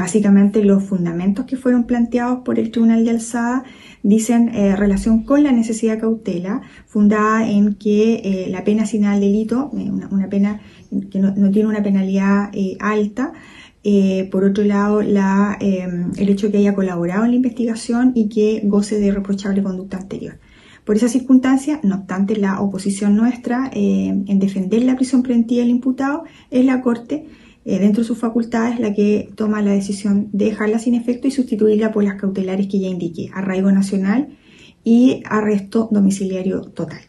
Básicamente los fundamentos que fueron planteados por el Tribunal de Alzada dicen eh, relación con la necesidad cautela, fundada en que eh, la pena sin al delito, eh, una, pena que no, tiene una penalidad alta, por otro lado, la, el hecho de que haya colaborado en la investigación y que goce de reprochable conducta anterior. Por esa circunstancia, no obstante, la oposición nuestra en defender la prisión preventiva del imputado es la Corte eh, dentro de sus facultades la que toma la decisión de dejarla sin efecto y sustituirla por las cautelares que ya indiqué, arraigo nacional y arresto domiciliario total.